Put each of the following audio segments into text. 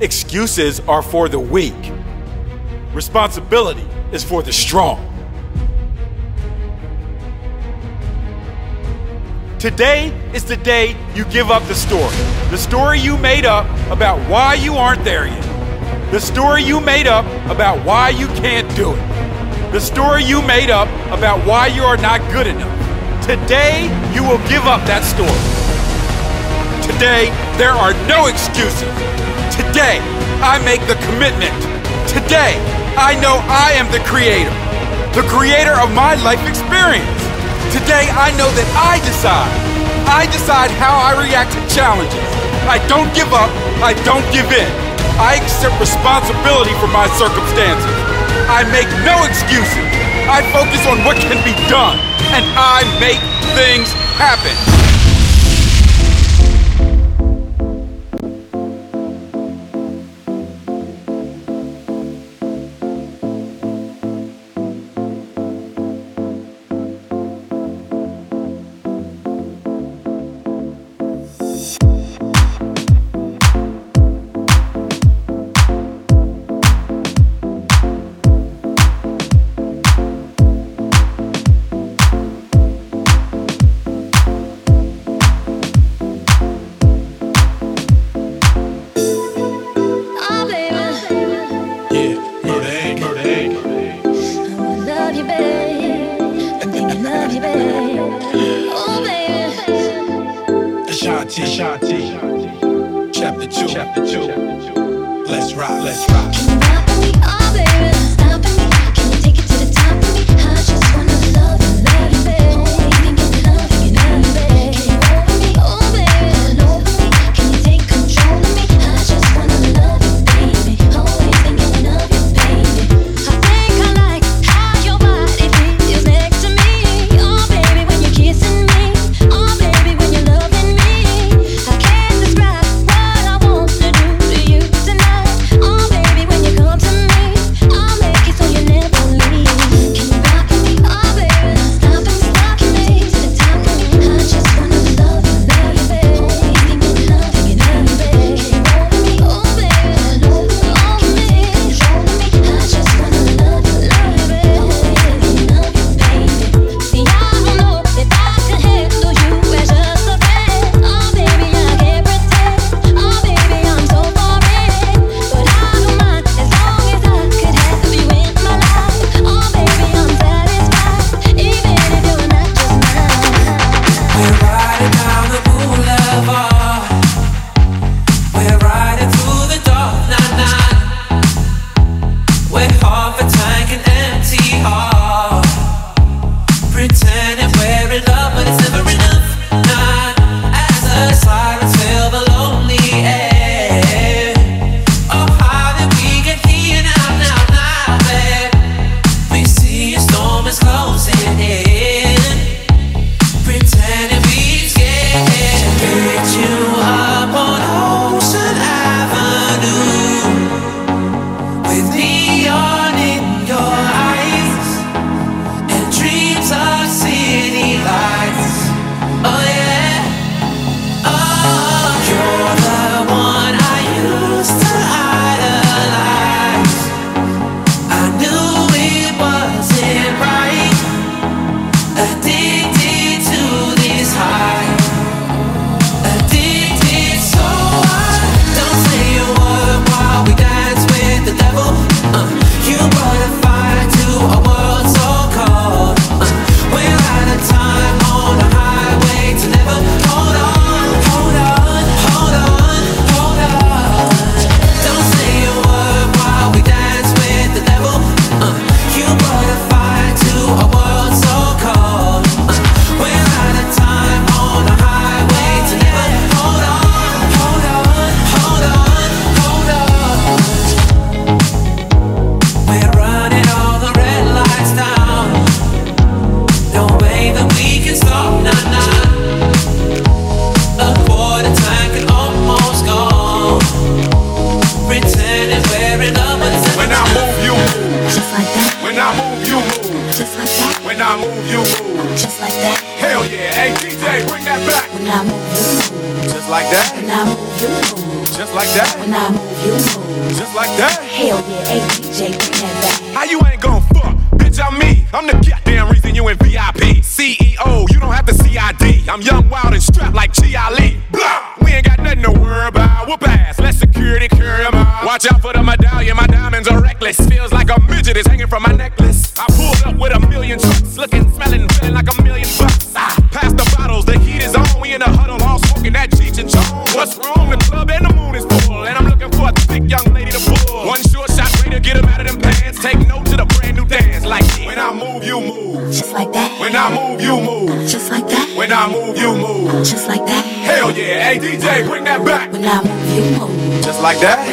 Excuses are for the weak. Responsibility is for the strong. Today is the day you give up the story. The story you made up about why you aren't there yet. The story you made up about why you can't do it. The story you made up about why you are not good enough. Today, you will give up that story. Today, there are no excuses. Today, I make the commitment. Today, I know I am the creator, the creator of my life experience. Today, I know that I decide. I decide how I react to challenges. I don't give up. I don't give in. I accept responsibility for my circumstances. I make no excuses. I focus on what can be done, and I make things happen.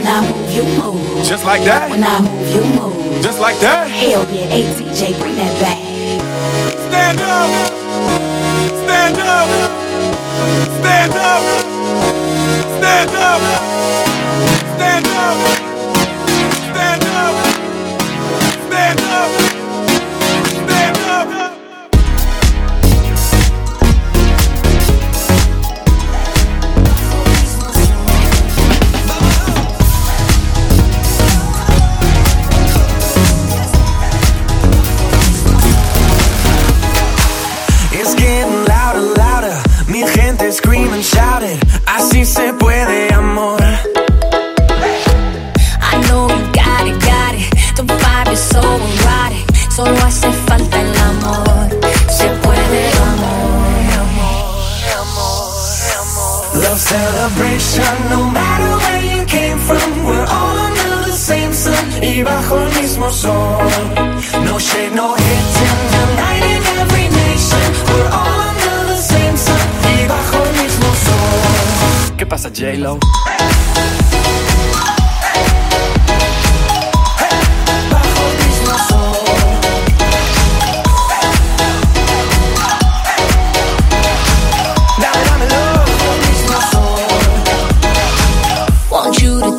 When I move, you move. Just like that. When I move, you move. Just like that. Hell yeah, ATJ, bring that back. Stand up. Stand up. Stand up. Stand up.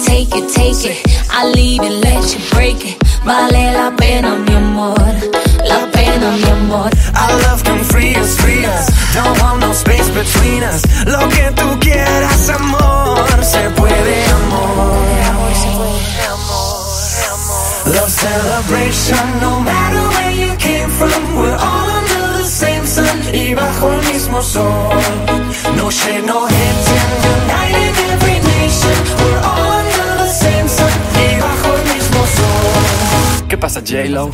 take it, take it. I leave and let you break it. Vale la pena, mi amor. La pena, mi amor. Our love can free us, free us. Don't want no space between us. Lo que tú quieras, amor. Se puede, amor. Love celebration, no matter where you came from, we're all under the same sun y bajo el mismo sol. No shade, no hate, united every nation. Passa pasa, J-Lo?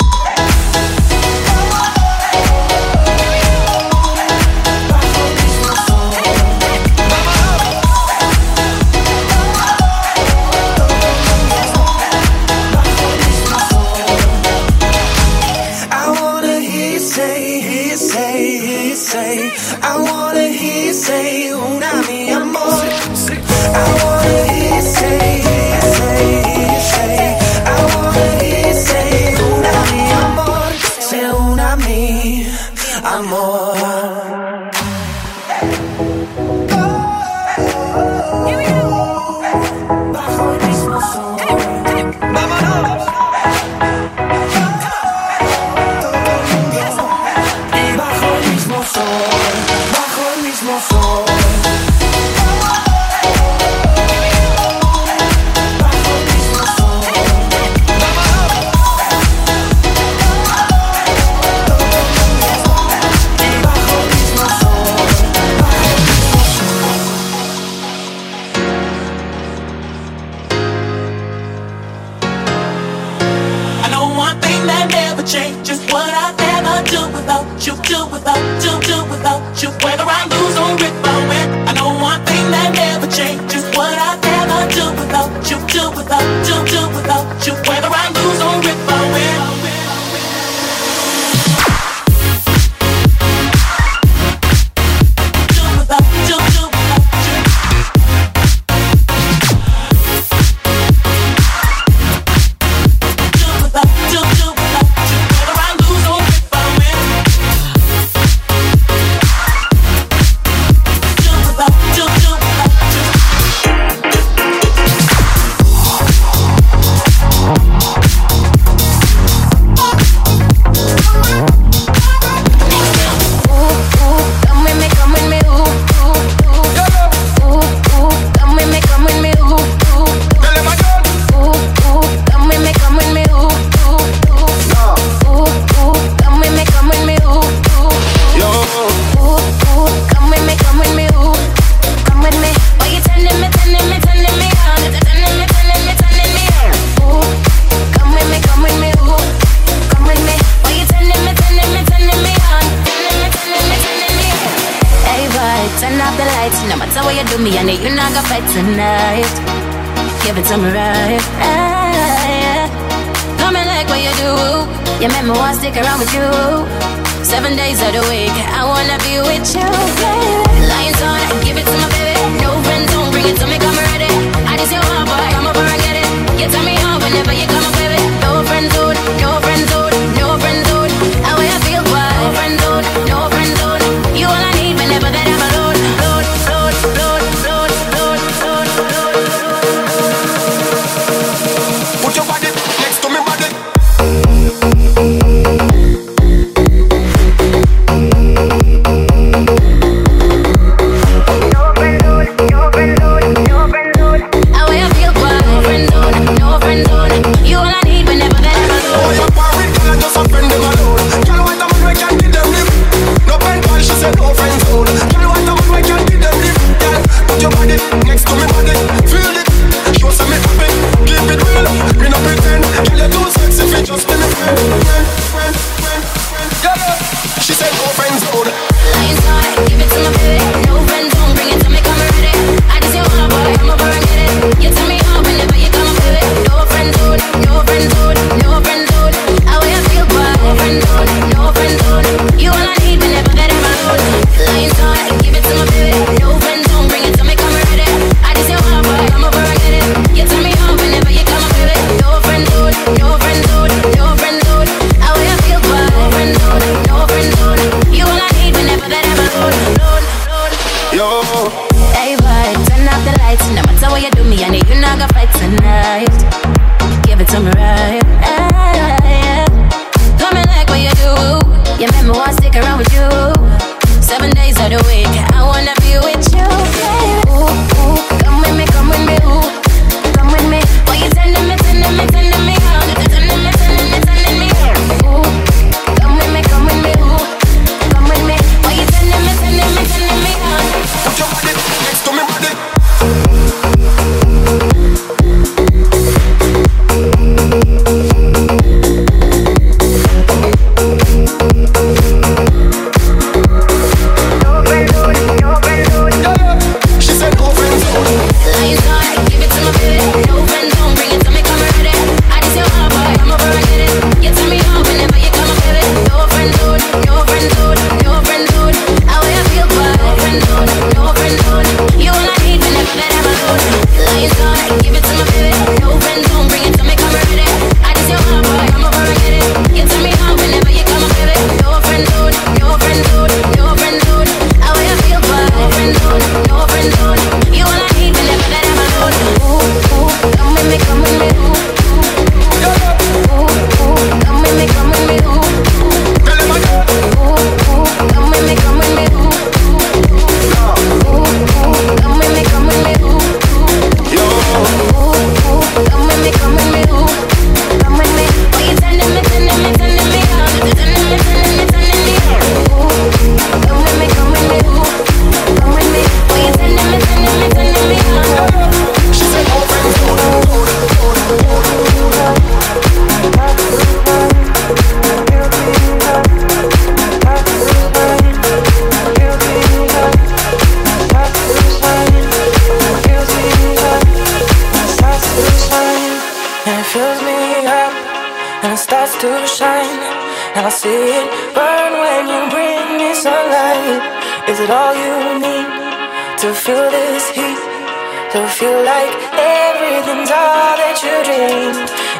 dream?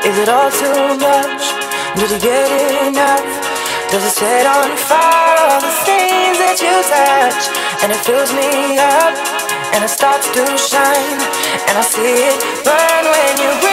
Is it all too much? Did you get enough? Does it set on fire all the things that you touch? And it fills me up, and it starts to shine, and I see it burn when you.